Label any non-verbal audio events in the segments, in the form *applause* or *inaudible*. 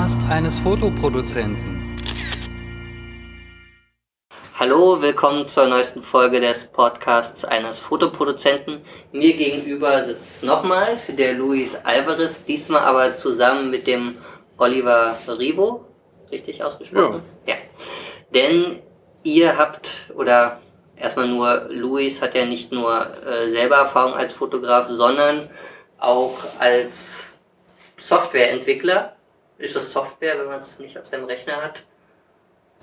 Podcast eines Fotoproduzenten. Hallo, willkommen zur neuesten Folge des Podcasts eines Fotoproduzenten. Mir gegenüber sitzt nochmal der Luis Alvarez, diesmal aber zusammen mit dem Oliver Rivo. Richtig ausgesprochen? Ja. ja. Denn ihr habt, oder erstmal nur, Luis hat ja nicht nur äh, selber Erfahrung als Fotograf, sondern auch als Softwareentwickler. Ist das Software, wenn man es nicht auf seinem Rechner hat?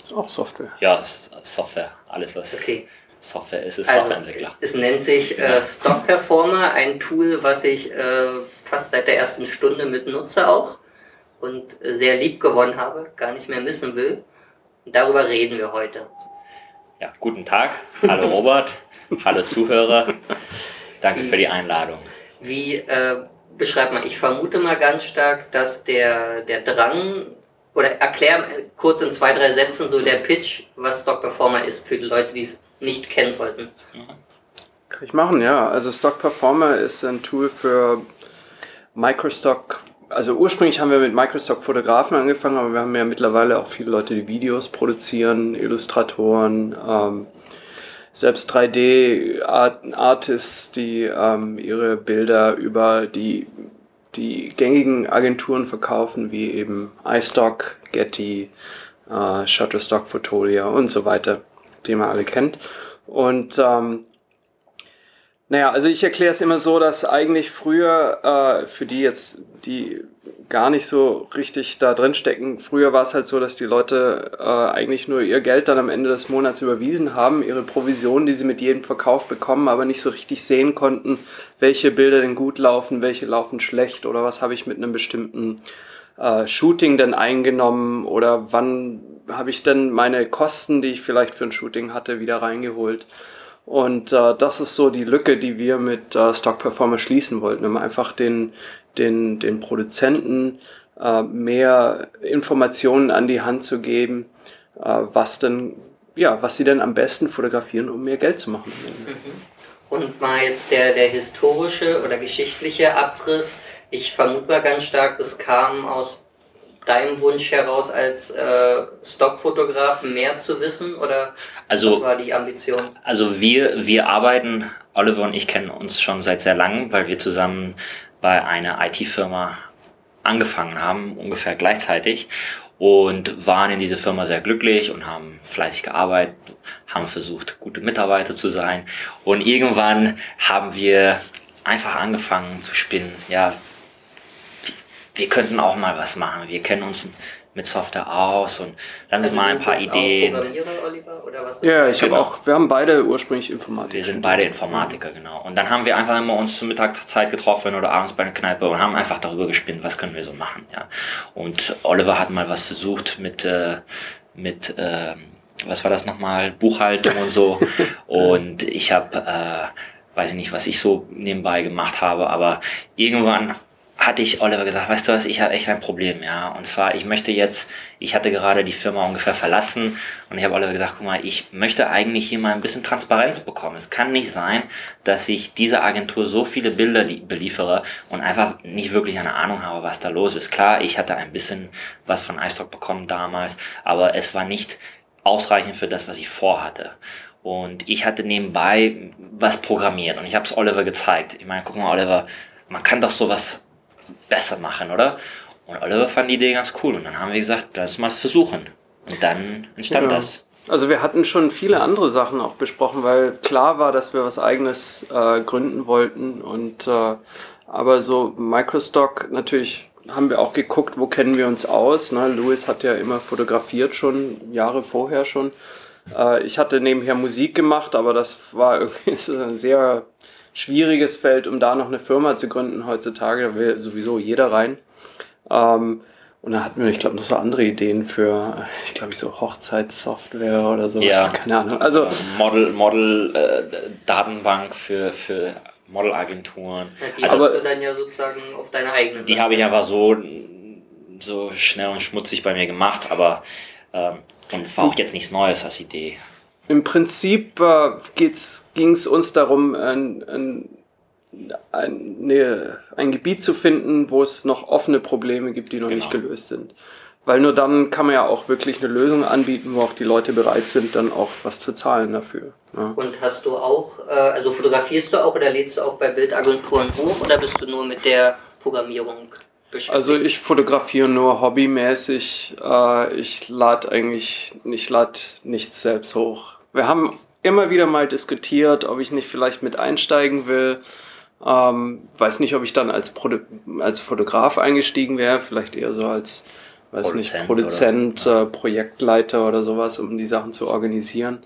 Ist auch Software. Ja, Software. Alles, was okay. Software ist, ist also, Softwareentwickler. Es nennt sich äh, Stock Performer, ein Tool, was ich äh, fast seit der ersten Stunde mit nutze auch und sehr lieb gewonnen habe, gar nicht mehr missen will. Und darüber reden wir heute. Ja, guten Tag. Hallo *laughs* Robert. Hallo Zuhörer. Danke wie, für die Einladung. Wie äh, beschreibt man? Ich vermute mal ganz stark, dass der, der Drang oder erklär kurz in zwei, drei Sätzen so der Pitch, was Stock Performer ist für die Leute, die es nicht kennen sollten. Kann ich machen, ja. Also Stock Performer ist ein Tool für Microstock also ursprünglich haben wir mit Microstock-Fotografen angefangen, aber wir haben ja mittlerweile auch viele Leute, die Videos produzieren, Illustratoren, ähm, selbst 3D-Artists, die ähm, ihre Bilder über die, die gängigen Agenturen verkaufen, wie eben iStock, Getty, äh, Shutterstock, Fotolia und so weiter, die man alle kennt. Und ähm, naja, also ich erkläre es immer so, dass eigentlich früher, äh, für die jetzt, die gar nicht so richtig da drin stecken, früher war es halt so, dass die Leute äh, eigentlich nur ihr Geld dann am Ende des Monats überwiesen haben, ihre Provision, die sie mit jedem Verkauf bekommen, aber nicht so richtig sehen konnten, welche Bilder denn gut laufen, welche laufen schlecht oder was habe ich mit einem bestimmten äh, Shooting denn eingenommen oder wann habe ich denn meine Kosten, die ich vielleicht für ein Shooting hatte, wieder reingeholt. Und äh, das ist so die Lücke, die wir mit äh, Stock Performer schließen wollten, um einfach den, den, den Produzenten äh, mehr Informationen an die Hand zu geben, äh, was denn, ja, was sie denn am besten fotografieren, um mehr Geld zu machen. Mhm. Und mal jetzt der, der historische oder geschichtliche Abriss. Ich vermute mal ganz stark, das kam aus deinem Wunsch heraus als äh, Stockfotograf mehr zu wissen oder also, was war die Ambition? Also wir, wir arbeiten, Oliver und ich kennen uns schon seit sehr langem, weil wir zusammen bei einer IT-Firma angefangen haben, ungefähr gleichzeitig und waren in dieser Firma sehr glücklich und haben fleißig gearbeitet, haben versucht, gute Mitarbeiter zu sein und irgendwann haben wir einfach angefangen zu spinnen, ja, wir könnten auch mal was machen. Wir kennen uns mit Software aus und dann also mal ein paar Ideen. Oliver, oder was ja, ich genau. habe auch, wir haben beide ursprünglich Informatiker. Wir sind beide Informatiker, genau. Und dann haben wir einfach immer uns zur Mittagszeit getroffen oder abends bei einer Kneipe und haben einfach darüber gespinnt, was können wir so machen, ja. Und Oliver hat mal was versucht mit, äh, mit, äh, was war das nochmal, Buchhaltung und so. *laughs* und ich habe, äh, weiß ich nicht, was ich so nebenbei gemacht habe, aber irgendwann hatte ich Oliver gesagt, weißt du was, ich habe echt ein Problem, ja. Und zwar, ich möchte jetzt, ich hatte gerade die Firma ungefähr verlassen und ich habe Oliver gesagt, guck mal, ich möchte eigentlich hier mal ein bisschen Transparenz bekommen. Es kann nicht sein, dass ich dieser Agentur so viele Bilder beliefere und einfach nicht wirklich eine Ahnung habe, was da los ist. Klar, ich hatte ein bisschen was von iStock bekommen damals, aber es war nicht ausreichend für das, was ich vorhatte. Und ich hatte nebenbei was programmiert und ich habe es Oliver gezeigt. Ich meine, guck mal, Oliver, man kann doch sowas besser machen, oder? Und Oliver fand die Idee ganz cool und dann haben wir gesagt, lass mal versuchen. Und dann entstand ja. das. Also wir hatten schon viele andere Sachen auch besprochen, weil klar war, dass wir was eigenes äh, gründen wollten und äh, aber so Microstock natürlich haben wir auch geguckt, wo kennen wir uns aus. Ne? Louis hat ja immer fotografiert schon Jahre vorher schon. Äh, ich hatte nebenher Musik gemacht, aber das war *laughs* irgendwie ein sehr schwieriges Feld, um da noch eine Firma zu gründen heutzutage. Da will sowieso jeder rein. Ähm, und da hatten wir, ich glaube, noch so andere Ideen für, ich glaube, so Hochzeitssoftware oder so. Ja, keine Ahnung. Also Model, Model äh, Datenbank für, für Modelagenturen. Ja, die also, hast du dann ja sozusagen auf deine eigene. Die habe ich einfach so, so schnell und schmutzig bei mir gemacht, aber ähm, und es war auch jetzt nichts Neues als Idee. Im Prinzip äh, ging es uns darum, ein, ein, ein, ne, ein, Gebiet zu finden, wo es noch offene Probleme gibt, die noch genau. nicht gelöst sind. Weil nur dann kann man ja auch wirklich eine Lösung anbieten, wo auch die Leute bereit sind, dann auch was zu zahlen dafür. Ja. Und hast du auch, äh, also fotografierst du auch oder lädst du auch bei Bildagenturen hoch oder bist du nur mit der Programmierung beschäftigt? Also ich fotografiere nur hobbymäßig. Äh, ich lade eigentlich, ich lade nichts selbst hoch. Wir haben immer wieder mal diskutiert, ob ich nicht vielleicht mit einsteigen will. Ähm, weiß nicht, ob ich dann als, Produ als Fotograf eingestiegen wäre, vielleicht eher so als weiß Produzent nicht, Produzent, oder- äh, Projektleiter oder sowas, um die Sachen zu organisieren.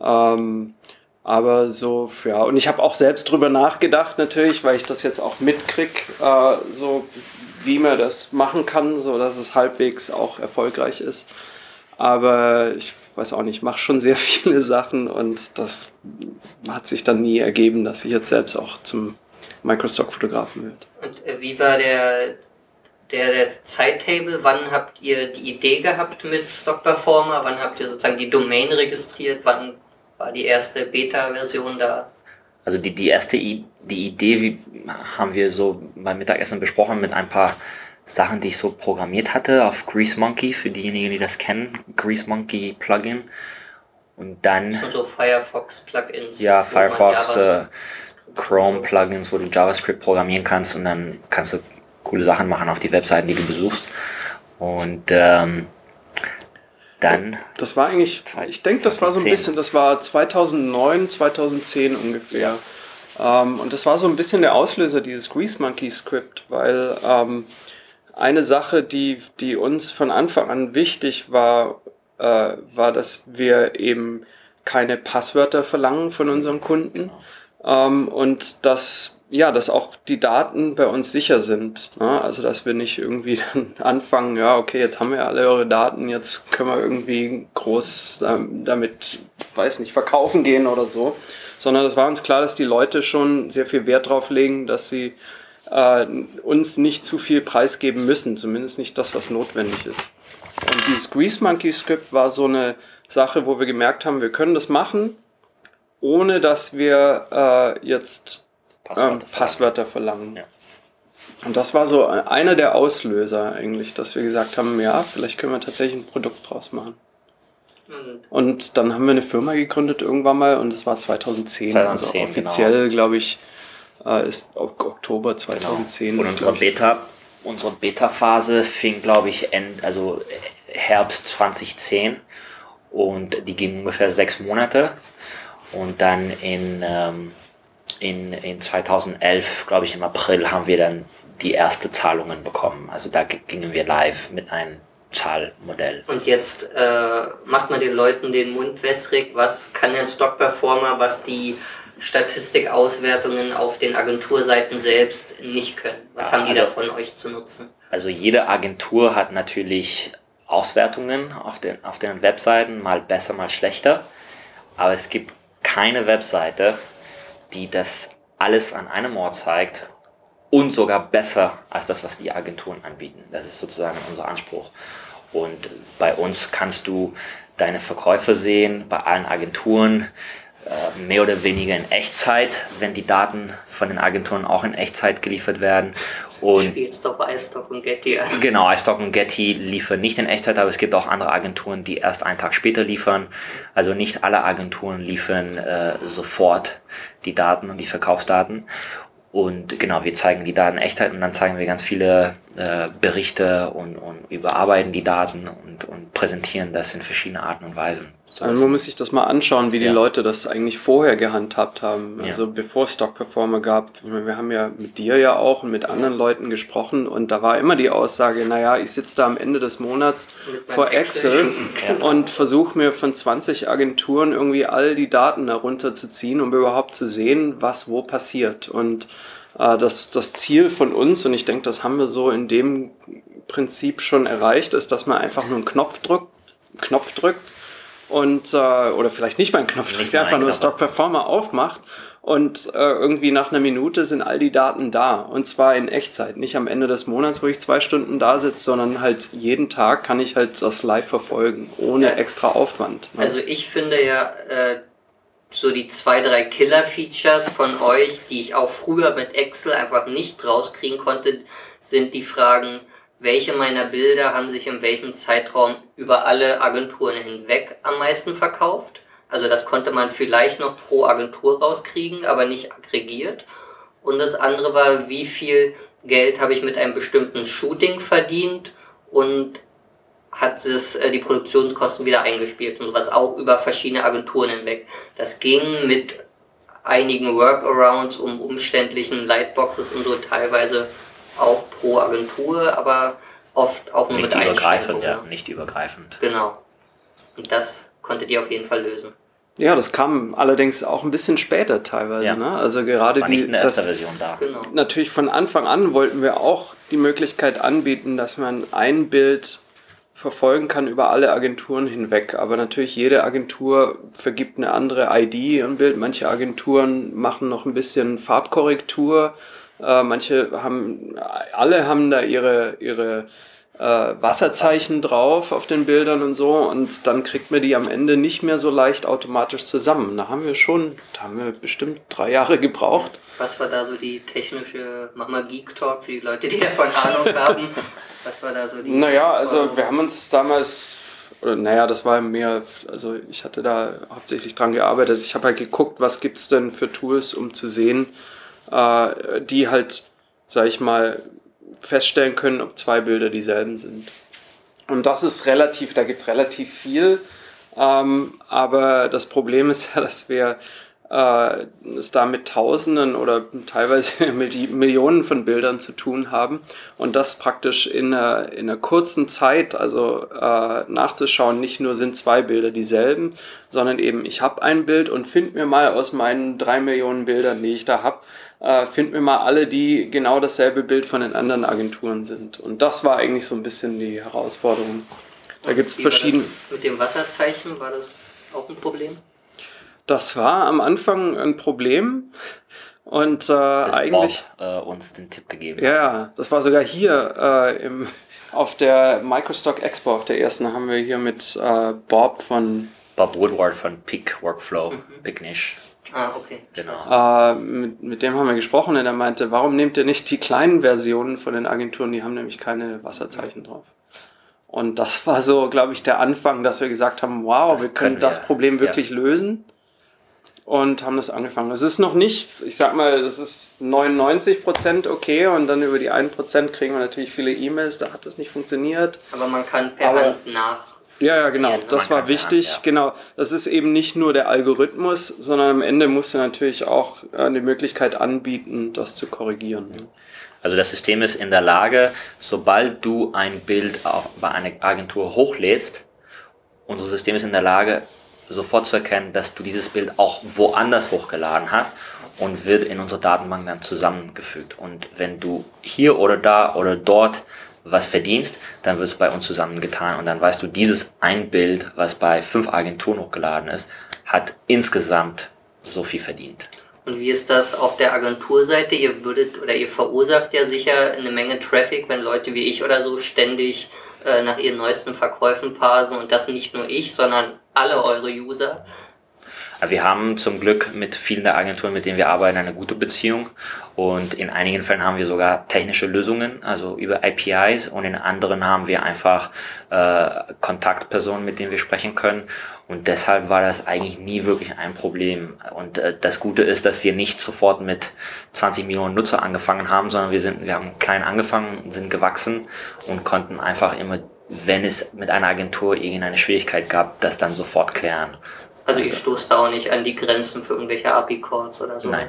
Ähm, aber so, ja, und ich habe auch selbst drüber nachgedacht natürlich, weil ich das jetzt auch mitkrieg, äh, so wie man das machen kann, so dass es halbwegs auch erfolgreich ist. Aber ich weiß auch nicht, ich mache schon sehr *laughs* viele Sachen und das hat sich dann nie ergeben, dass ich jetzt selbst auch zum Microstock-Fotografen werde. Und äh, wie war der, der, der Zeittable? Wann habt ihr die Idee gehabt mit Stock Performer? Wann habt ihr sozusagen die Domain registriert? Wann war die erste Beta-Version da? Also die, die erste I die Idee wie, haben wir so beim Mittagessen besprochen mit ein paar Sachen, die ich so programmiert hatte auf Grease Monkey, für diejenigen, die das kennen, Grease Monkey Plugin. Und dann Und so Firefox-Plugins? ja, Firefox, äh, Javas- Chrome Plugins, wo du JavaScript programmieren kannst und dann kannst du coole Sachen machen auf die Webseiten, die du besuchst. Und ähm, dann Das war eigentlich, ich denke, das war so ein 2010. bisschen, das war 2009, 2010 ungefähr. Ähm, und das war so ein bisschen der Auslöser dieses Grease Monkey Script, weil ähm, eine Sache, die, die uns von Anfang an wichtig war, äh, war, dass wir eben keine Passwörter verlangen von unseren Kunden ähm, und dass ja, dass auch die Daten bei uns sicher sind. Ne? Also dass wir nicht irgendwie *laughs* dann anfangen, ja, okay, jetzt haben wir alle eure Daten, jetzt können wir irgendwie groß ähm, damit, weiß nicht, verkaufen gehen oder so. Sondern es war uns klar, dass die Leute schon sehr viel Wert drauf legen, dass sie äh, uns nicht zu viel preisgeben müssen, zumindest nicht das, was notwendig ist. Und dieses Grease Monkey Script war so eine Sache, wo wir gemerkt haben, wir können das machen, ohne dass wir äh, jetzt Passwörter ähm, verlangen. Passwörter verlangen. Ja. Und das war so einer der Auslöser eigentlich, dass wir gesagt haben, ja, vielleicht können wir tatsächlich ein Produkt draus machen. Und Und dann haben wir eine Firma gegründet irgendwann mal und es war 2010. 2010, also offiziell, glaube ich, äh, ist Ok- Oktober 2010. Und ist, unsere Beta, unsere Beta-Phase fing, glaube ich, End, also Herbst 2010 und die ging ungefähr sechs Monate. Und dann in, ähm, in, in 2011, glaube ich, im April haben wir dann die erste Zahlungen bekommen. Also da gingen wir live mit einem Zahlmodell. Und jetzt äh, macht man den Leuten den Mund wässrig. Was kann denn Stock Performer, was die Statistikauswertungen auf den Agenturseiten selbst nicht können? Was Ja, haben die also- da von euch zu nutzen? Also jede Agentur hat natürlich Auswertungen auf den, auf den Webseiten, mal besser, mal schlechter. Aber es gibt keine Webseite, die das alles an einem Ort zeigt und sogar besser als das, was die Agenturen anbieten. Das ist sozusagen unser Anspruch. Und bei uns kannst du deine Verkäufe sehen, bei allen Agenturen, mehr oder weniger in Echtzeit, wenn die Daten von den Agenturen auch in Echtzeit geliefert werden. Und Spielst doch bei iStock und Getty an. Genau, iStock und Getty liefern nicht in Echtzeit, aber es gibt auch andere Agenturen, die erst einen Tag später liefern. Also nicht alle Agenturen liefern äh, sofort die Daten und die Verkaufsdaten. Und genau, wir zeigen die Daten in Echtzeit und dann zeigen wir ganz viele äh, Berichte und, und überarbeiten die Daten und, und präsentieren das in verschiedene Arten und Weisen. So Also man muss sich das mal anschauen, wie die Ja. Leute das eigentlich vorher gehandhabt haben. Ja. Also bevor es Stock Performer gab. Meine, wir haben ja mit dir ja auch und mit anderen Leuten gesprochen und da war immer die Aussage, naja, ich sitze da am Ende des Monats vor Excel Excel. und versuche mir von 20 Agenturen irgendwie all die Daten herunterzuziehen, um überhaupt zu sehen, was wo passiert. Und äh, das, das Ziel von uns, und ich denke, das haben wir so in dem Prinzip schon erreicht, ist, dass man einfach nur einen Knopf drückt, Knopf drückt und äh, oder vielleicht nicht mal einen Knopf drückt, einfach nur. Stock Performer aufmacht und äh, irgendwie nach einer Minute sind all die Daten da und zwar in Echtzeit, nicht am Ende des Monats, wo ich zwei Stunden da sitze, sondern halt jeden Tag kann ich halt das live verfolgen, ohne Ja. extra Aufwand. ne? Also ich finde ja äh, so die zwei, drei Killer-Features von euch, die ich auch früher mit Excel einfach nicht rauskriegen konnte, sind die Fragen, welche meiner Bilder haben sich in welchem Zeitraum über alle Agenturen hinweg am meisten verkauft. Also das konnte man vielleicht noch pro Agentur rauskriegen, aber nicht aggregiert. Und das andere war, wie viel Geld habe ich mit einem bestimmten Shooting verdient und hat es äh, die Produktionskosten wieder eingespielt und sowas auch über verschiedene Agenturen hinweg. Das ging mit einigen Workarounds um umständlichen Lightboxes und so teilweise auch pro Agentur, aber oft auch nur Nicht mit übergreifend, ja, nicht übergreifend. Genau. Und das konntet ihr auf jeden Fall lösen. Ja, das kam allerdings auch ein bisschen später teilweise. Ja. Ne? Also gerade War nicht die, in der das, ersten Version da. Genau. natürlich von Anfang an wollten wir auch die Möglichkeit anbieten, dass man ein Bild verfolgen kann über alle Agenturen hinweg. Aber natürlich jede Agentur vergibt eine andere ID im Bild. Manche Agenturen machen noch ein bisschen Farbkorrektur. Äh, manche haben, alle haben da ihre, ihre äh, Wasserzeichen drauf auf den Bildern und so. Und dann kriegt man die am Ende nicht mehr so leicht automatisch zusammen. Da haben wir schon, da haben wir bestimmt drei Jahre gebraucht. Was war da so die technische, mach mal Geek Talk für die Leute, die davon Ahnung haben? *laughs* Was war da so die. Naja, also wir haben uns damals, oder naja, das war mehr, also ich hatte da hauptsächlich dran gearbeitet. Ich habe halt geguckt, was gibt's denn für Tools, um zu sehen, äh, die halt, sag ich mal, feststellen können, ob zwei Bilder dieselben sind. Und das ist relativ, da gibt's relativ viel. Ähm, aber das Problem ist ja, dass wir äh, es da mit Tausenden oder teilweise *laughs* Millionen von Bildern zu tun haben und das praktisch in einer, in einer kurzen Zeit, also äh, nachzuschauen, nicht nur sind zwei Bilder dieselben, sondern eben ich habe ein Bild und find mir mal aus meinen drei Millionen Bildern, die ich da habe, äh, find mir mal alle, die genau dasselbe Bild von den anderen Agenturen sind. Und das war eigentlich so ein bisschen die Herausforderung. Da gibt es verschiedene. Mit dem Wasserzeichen war das auch ein Problem? Das war am Anfang ein Problem. Und äh, eigentlich, Bob äh, uns den Tipp gegeben ja, hat. ja, das war sogar hier äh, im, auf der Microstock Expo, auf der ersten, haben wir hier mit äh, Bob von, Bob Woodward von Peak Workflow, Mhm. Picnish. Ah, okay. Genau. äh, mit, mit dem haben wir gesprochen und er meinte, warum nehmt ihr nicht die kleinen Versionen von den Agenturen, die haben nämlich keine Wasserzeichen drauf. Und das war so, glaube ich, der Anfang, dass wir gesagt haben, wow, Das wir können, können wir, das Problem ja. wirklich lösen. Und haben das angefangen. Es ist noch nicht, ich sag mal, das ist 99% okay und dann über die 1% kriegen wir natürlich viele E-Mails, da hat das nicht funktioniert. Aber man kann per Aber- Hand nach. Ja, ja, genau. Das war wichtig. ja, ja. Genau. Das ist eben nicht nur der Algorithmus, sondern am Ende musst du natürlich auch äh, eine Möglichkeit anbieten, das zu korrigieren. ne? Also das System ist in der Lage, sobald du ein Bild auch bei einer Agentur hochlädst, unser System ist in der Lage, sofort zu erkennen, dass du dieses Bild auch woanders hochgeladen hast und wird in unsere Datenbank dann zusammengefügt. Und wenn du hier oder da oder dort was verdienst, dann wird es bei uns zusammengetan und dann weißt du, dieses ein Bild, was bei fünf Agenturen hochgeladen ist, hat insgesamt so viel verdient. Und wie ist das auf der Agenturseite? Ihr würdet oder ihr verursacht ja sicher eine Menge Traffic, wenn Leute wie ich oder so ständig äh, nach ihren neuesten Verkäufen parsen und das nicht nur ich, sondern alle eure User. Wir haben zum Glück mit vielen der Agenturen, mit denen wir arbeiten, eine gute Beziehung. Und in einigen Fällen haben wir sogar technische Lösungen, also über APIs. Und in anderen haben wir einfach äh, Kontaktpersonen, mit denen wir sprechen können. Und deshalb war das eigentlich nie wirklich ein Problem. Und äh, das Gute ist, dass wir nicht sofort mit 20 Millionen Nutzer angefangen haben, sondern wir sind, wir haben klein angefangen, sind gewachsen und konnten einfach immer, wenn es mit einer Agentur irgendeine Schwierigkeit gab, das dann sofort klären. Also ihr stoßt da auch nicht an die Grenzen für irgendwelche API-Calls oder sowas? Nein.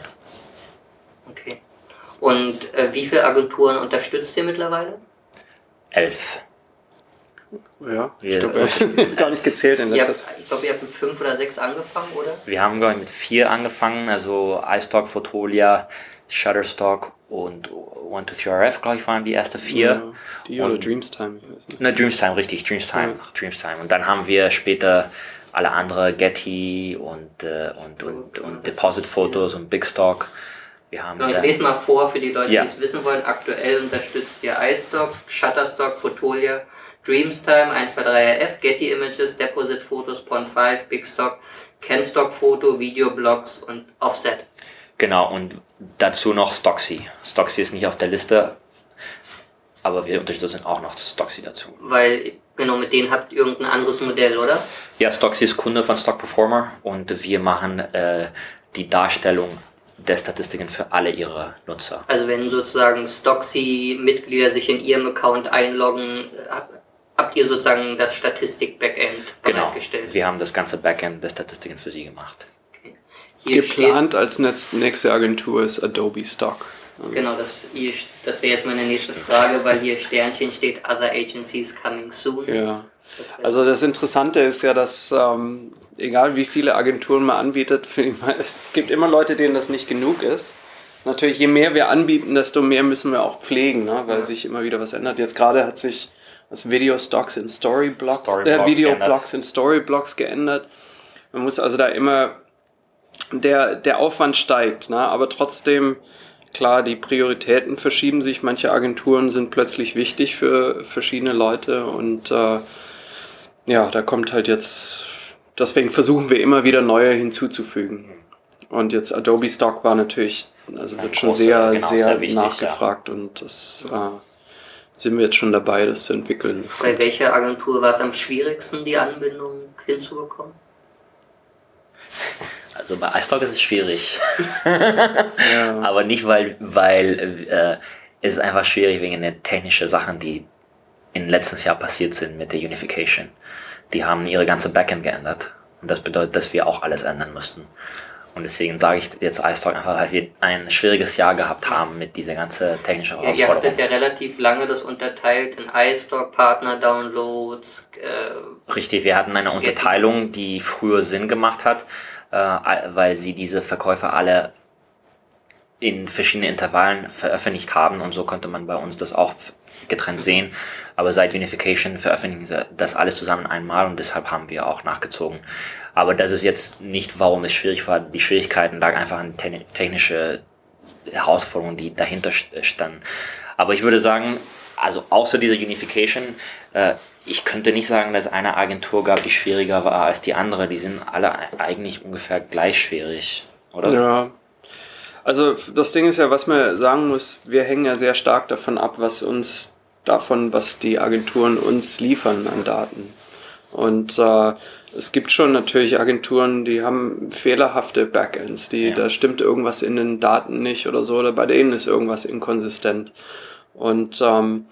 Okay. Und äh, wie viele Agenturen unterstützt ihr mittlerweile? Elf. Ja, ich Wir- glaube, ich habe gar nicht gezählt in Ihr letzter habt, Zeit. ich glaube, ihr habt mit fünf oder sechs angefangen, oder? Wir haben glaub ich, mit vier angefangen, also iStock, Fotolia, Shutterstock und 123RF, glaube ich, waren die erste vier. Ja, die oder Dreamstime. Ne, Dreamstime, richtig, Dreamstime, Ja. Dreamstime. Und dann haben wir später alle andere Getty und, äh, und, und, und Deposit-Fotos und Bigstock. Wir haben Genau, ich lese mal vor für die Leute, Ja. die es wissen wollen. Aktuell unterstützt ihr iStock, Shutterstock, Fotolia, Dreamstime, 123RF, Getty Images, Deposit Fotos, Pond5, Bigstock, Canstock Foto, Videoblogs und Offset. Genau, und dazu noch Stocksy. Stocksy ist nicht auf der Liste. Aber wir unterstützen auch noch Stocksy dazu. Weil, genau, mit denen habt ihr irgendein anderes Modell, oder? Ja, Stocksy ist Kunde von Stock Performer und wir machen äh, die Darstellung der Statistiken für alle ihre Nutzer. Also wenn sozusagen Stocksy-Mitglieder sich in ihrem Account einloggen, hab- habt ihr sozusagen das Statistik-Backend Genau. bereitgestellt. Wir haben das ganze Backend der Statistiken für sie gemacht. Hier Geplant als netz- nächste Agentur ist Adobe Stock. steht, genau, das, hier- das wäre jetzt meine nächste Frage, weil hier Sternchen steht, other agencies coming soon. Ja. Das Also das Interessante ist ja, dass ähm, egal wie viele Agenturen man anbietet, *laughs* es gibt immer Leute, denen das nicht genug ist. Natürlich, je mehr wir anbieten, desto mehr müssen wir auch pflegen, ne? weil sich immer wieder was ändert. Jetzt gerade hat sich das Video Stocks in Storyblocks, Storyblocks äh, Video geändert. Blocks in Storyblocks geändert. Man muss also da immer der, der Aufwand steigt, ne? aber trotzdem, klar, die Prioritäten verschieben sich. Manche Agenturen sind plötzlich wichtig für verschiedene Leute und äh, ja, da kommt halt jetzt, deswegen versuchen wir immer wieder neue hinzuzufügen. Und jetzt Adobe Stock war natürlich, also wird schon großer, sehr, genau, sehr, sehr wichtig, nachgefragt und das äh, sind wir jetzt schon dabei, das zu entwickeln. Bei welcher Agentur war es am schwierigsten, die Anbindung hinzubekommen? Also bei iStock ist es schwierig. *laughs* Aber nicht, weil, weil äh, es ist einfach schwierig wegen der technischen Sachen, die in letztes Jahr passiert sind mit der Unification. Die haben ihre ganze Backend geändert. Und das bedeutet, dass wir auch alles ändern mussten. Und deswegen sage ich jetzt iStock einfach, weil wir ein schwieriges Jahr gehabt haben mit dieser ganzen technischen Ja, ihr Herausforderung. hattet ja relativ lange das unterteilt in iStock, Partner-Downloads, äh, Richtig, wir hatten eine Unterteilung, die früher Sinn gemacht hat, weil sie diese Verkäufe alle in verschiedenen Intervallen veröffentlicht haben und so konnte man bei uns das auch getrennt sehen. Aber seit Unification veröffentlichen sie das alles zusammen einmal und deshalb haben wir auch nachgezogen. Aber das ist jetzt nicht, warum es schwierig war. Die Schwierigkeiten lagen einfach an te technische Herausforderungen, die dahinter st- standen. Aber ich würde sagen, also außer dieser Unification, äh, ich könnte nicht sagen, dass es eine Agentur gab, die schwieriger war als die andere. Die sind alle eigentlich ungefähr gleich schwierig, oder? Ja. Also das Ding ist ja, was man sagen muss, wir hängen ja sehr stark davon ab, was uns davon, was die Agenturen uns liefern an Daten. Und äh, es gibt schon natürlich Agenturen, die haben fehlerhafte Backends, die Ja. da stimmt irgendwas in den Daten nicht oder so, oder bei denen ist irgendwas inkonsistent. Und ähm,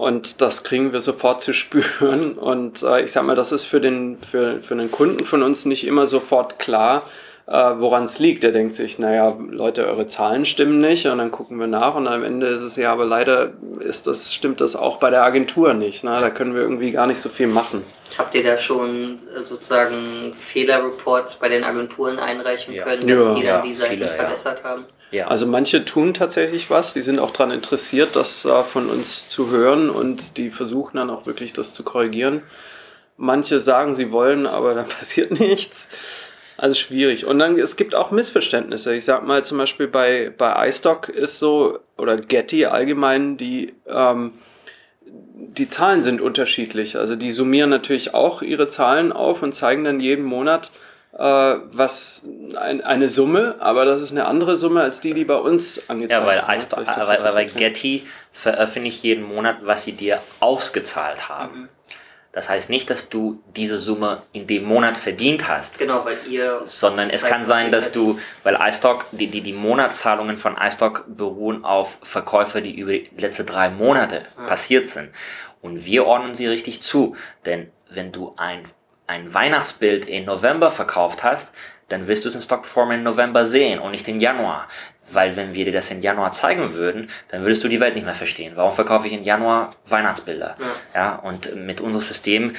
und das kriegen wir sofort zu spüren. *laughs* Und äh, ich sag mal, das ist für den, für, für den Kunden von uns nicht immer sofort klar, äh, woran es liegt. Der denkt sich, naja, Leute, eure Zahlen stimmen nicht. Und dann gucken wir nach und am Ende ist es ja, aber leider ist das, stimmt das auch bei der Agentur nicht. Ne? Da können wir irgendwie gar nicht so viel machen. Habt ihr da schon äh, sozusagen Fehlerreports bei den Agenturen einreichen Ja. können, dass Ja. die dann Ja, die Seiten viele, ja. verbessert haben? Ja. Also manche tun tatsächlich was, die sind auch daran interessiert, das äh, von uns zu hören und die versuchen dann auch wirklich das zu korrigieren. Manche sagen, sie wollen, aber *laughs* dann passiert nichts. Also schwierig. Und dann, es gibt auch Missverständnisse. Ich sag mal zum Beispiel bei, bei iStock ist so, oder Getty allgemein, die, ähm, die Zahlen sind unterschiedlich. Also die summieren natürlich auch ihre Zahlen auf und zeigen dann jeden Monat, was ein, eine Summe, aber das ist eine andere Summe als die, die bei uns angezeigt Ja, weil, wird. iStock, Vielleicht das weil, weil, weil erklären. Getty veröffentlicht jeden Monat, was sie dir ausgezahlt haben. Das heißt nicht, dass du diese Summe in dem Monat verdient hast, Genau, weil ihr. sondern es kann sein, dass du, weil iStock, die, die, die Monatszahlungen von iStock beruhen auf Verkäufe, die über die letzten drei Monate passiert sind. Und wir ordnen sie richtig zu. Denn wenn du ein, ein Weihnachtsbild im November verkauft hast, dann wirst du es in Stockform im November sehen und nicht im Januar. Weil wenn wir dir das im Januar zeigen würden, dann würdest du die Welt nicht mehr verstehen. Warum verkaufe ich im Januar Weihnachtsbilder? Ja, und mit unserem System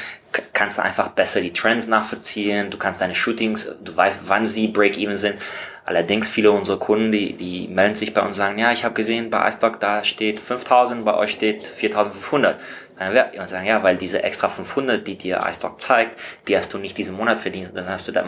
kannst du einfach besser die Trends nachvollziehen. Du kannst deine Shootings, du weißt, wann sie Break-Even sind. Allerdings viele unserer Kunden, die, die melden sich bei uns und sagen, ja, ich habe gesehen, bei iStock, da steht 5000, bei euch steht 4500. Dann sagen, ja, weil diese extra 500, die dir iStock zeigt, die hast du nicht diesen Monat verdient, dann hast du da-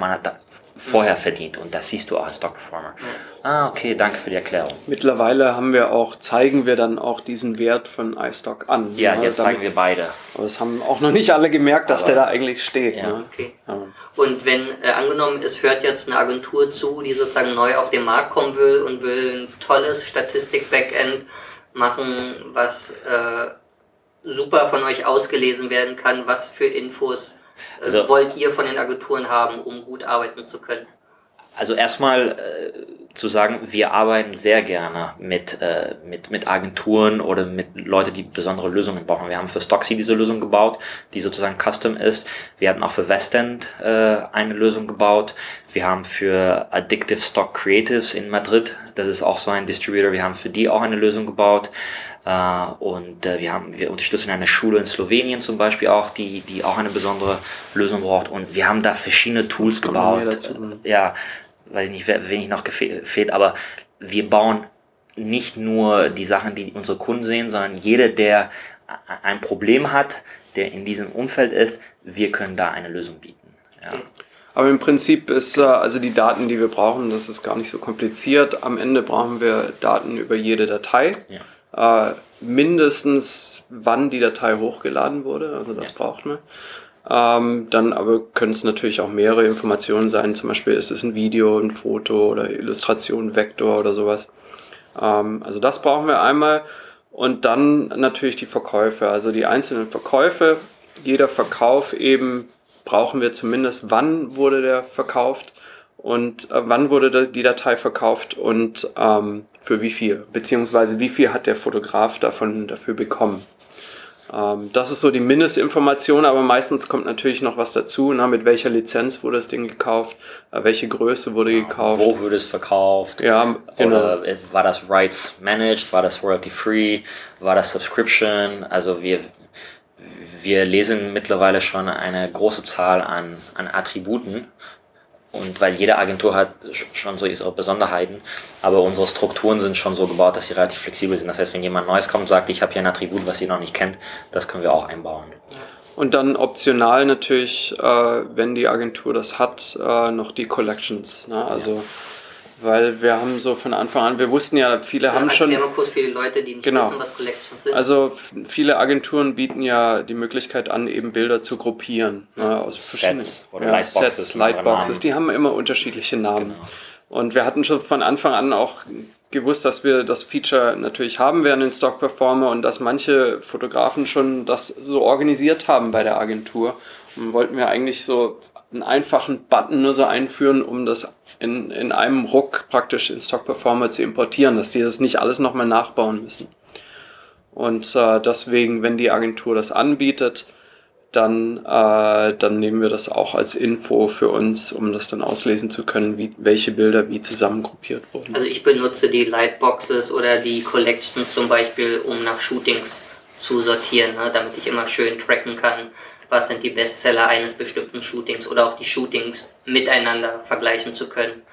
vorher verdient. Und das siehst du auch als Stock Performer. Ah, okay, danke für die Erklärung. Mittlerweile haben wir auch, zeigen wir dann auch diesen Wert von iStock an. Ja, ne? jetzt Damit- zeigen wir beide. Aber das haben auch noch nicht alle gemerkt, dass Aber- der da eigentlich steht. Ja. Ne? Okay. Ja. Und wenn äh, angenommen, es hört jetzt eine Agentur zu, die sozusagen neu auf den Markt kommen will und will ein tolles Statistik-Backend, machen, was äh, super von euch ausgelesen werden kann? Was für Infos Also- wollt ihr von den Agenturen haben, um gut arbeiten zu können? Also erstmal äh, zu sagen, wir arbeiten sehr gerne mit, äh, mit, mit Agenturen oder mit Leuten, die besondere Lösungen brauchen. Wir haben für Stocksy diese Lösung gebaut, die sozusagen custom ist. Wir hatten auch für Westend äh, eine Lösung gebaut. Wir haben für Addictive Stock Creatives in Madrid, das ist auch so ein Distributor, wir haben für die auch eine Lösung gebaut. Äh, und äh, wir haben, wir unterstützen eine Schule in Slowenien zum Beispiel auch, die, die auch eine besondere Lösung braucht. Und wir haben da verschiedene Tools gebaut. Ja, weiß ich nicht, wer- wenig noch fehlt, aber wir bauen nicht nur die Sachen, die unsere Kunden sehen, sondern jeder, der ein Problem hat, der in diesem Umfeld ist, wir können da eine Lösung bieten. Ja. Aber im Prinzip ist äh, also die Daten, die wir brauchen, das ist gar nicht so kompliziert. Am Ende brauchen wir Daten über jede Datei. Äh, mindestens, wann die Datei hochgeladen wurde, also das braucht man. Ähm, dann aber können es natürlich auch mehrere Informationen sein. Zum Beispiel ist es ein Video, ein Foto oder Illustration, Vektor oder sowas. Ähm, also das brauchen wir einmal. Und dann natürlich die Verkäufe, also die einzelnen Verkäufe. Jeder Verkauf eben brauchen wir zumindest, wann wurde der verkauft und äh, wann wurde die Datei verkauft und ähm, für wie viel, beziehungsweise wie viel hat der Fotograf davon dafür bekommen. Ähm, das ist so die Mindestinformation, aber meistens kommt natürlich noch was dazu, na, mit welcher Lizenz wurde das Ding gekauft, äh, welche Größe wurde gekauft. Wo wurde es verkauft? Ja, genau. Oder äh, war das Rights managed? War das royalty free? War das Subscription? Also wir, wir lesen mittlerweile schon eine große Zahl an, an Attributen. Und weil jede Agentur hat sch- schon so ihre Besonderheiten, aber unsere Strukturen sind schon so gebaut, dass sie relativ flexibel sind. Das heißt, wenn jemand Neues kommt und sagt, ich habe hier ein Attribut, was ihr noch nicht kennt, das können wir auch einbauen. Und dann optional natürlich, äh, wenn die Agentur das hat, äh, noch die Collections. Ne? Also, weil wir haben so von Anfang an, wir wussten ja, viele haben schon. Erklär mal kurz für die Leute, die nicht Genau. wissen, was Collections sind. Also viele Agenturen bieten ja die Möglichkeit an, eben Bilder zu gruppieren. Ne, aus verschiedenen Sets oder Lightboxes Sets, Lightboxes, die haben immer unterschiedliche Namen. Und wir hatten schon von Anfang an auch gewusst, dass wir das Feature natürlich haben werden in Stock Performer und dass manche Fotografen schon das so organisiert haben bei der Agentur. Und wollten wir eigentlich so einen einfachen Button nur so einführen, um das in, in einem Ruck praktisch in Stock Performer zu importieren, dass die das nicht alles nochmal nachbauen müssen. Und äh, deswegen, wenn die Agentur das anbietet, dann, äh, dann nehmen wir das auch als Info für uns, um das dann auslesen zu können, wie, welche Bilder wie zusammengruppiert wurden. Also ich benutze die Lightboxes oder die Collections zum Beispiel, um nach Shootings zu sortieren, ne? damit ich immer schön tracken kann, was sind die Bestseller eines bestimmten Shootings oder auch die Shootings miteinander vergleichen zu können,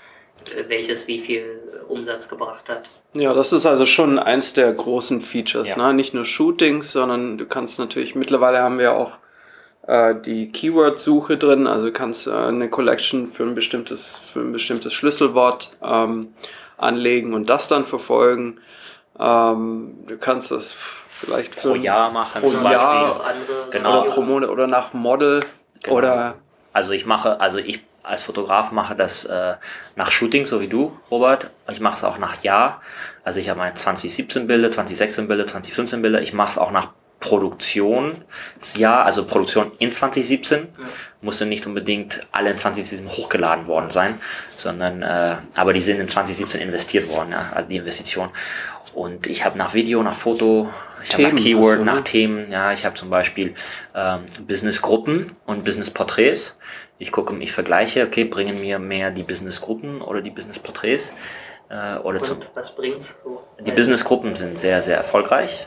äh, welches wie viel Umsatz gebracht hat. Ja, das ist also schon eins der großen Features. Ja. Ne? Nicht nur Shootings, sondern du kannst natürlich, mittlerweile haben wir auch äh, die Keyword-Suche drin, also du kannst äh, eine Collection für ein bestimmtes, für ein bestimmtes Schlüsselwort ähm, anlegen und das dann verfolgen. Ähm, du kannst das vielleicht Pro Jahr machen pro zum Jahr Genau. oder pro Monat oder nach Model Genau. oder Also ich mache, also ich als Fotograf mache das äh, nach Shooting, so wie du, Robert. Ich mache es auch nach Jahr. Also ich habe meine 2017 Bilder, 2016 Bilder, 2015 Bilder. Ich mache es auch nach Produktionsjahr, also Produktion in 2017. Musste nicht unbedingt alle in 2017 hochgeladen worden sein, sondern äh, aber die sind in 2017 investiert worden, ja, also die Investition. Und ich habe nach Video, nach Foto, ich habe nach Keyword, hast du, ne? nach Themen, ja, ich habe zum Beispiel ähm, Businessgruppen und Businessporträts. Ich gucke, ich vergleiche, okay, bringen mir mehr die Businessgruppen oder die Businessporträts äh, oder zum, Und was bringt's? So, die Businessgruppen sind sehr, sehr erfolgreich.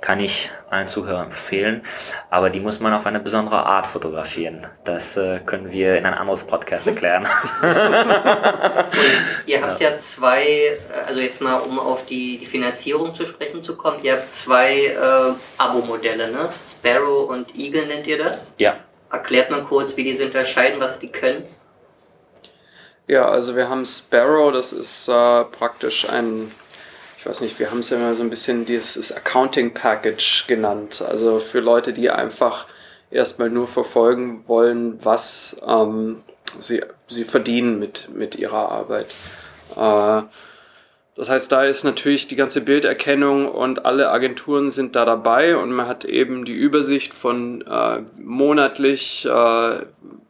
Kann ich allen Zuhörern empfehlen. Aber die muss man auf eine besondere Art fotografieren. Das äh, können wir in ein anderes Podcast erklären. *laughs* Ihr habt ja zwei, äh, also jetzt mal um auf die, die Finanzierung zu sprechen zu kommen, ihr habt zwei äh, Abo-Modelle, ne? Sparrow und Eagle nennt ihr das. ja. Erklärt mal kurz, wie die sich unterscheiden, was die können. Ja, also wir haben Sparrow, das ist äh, praktisch ein, ich weiß nicht, wir haben es ja immer so ein bisschen dieses Accounting Package genannt. Also für Leute, die einfach erstmal nur verfolgen wollen, was ähm, sie, sie verdienen mit, mit ihrer Arbeit. Äh, Das heißt, da ist natürlich die ganze Bilderkennung und alle Agenturen sind da dabei und man hat eben die Übersicht von äh, monatlich, äh,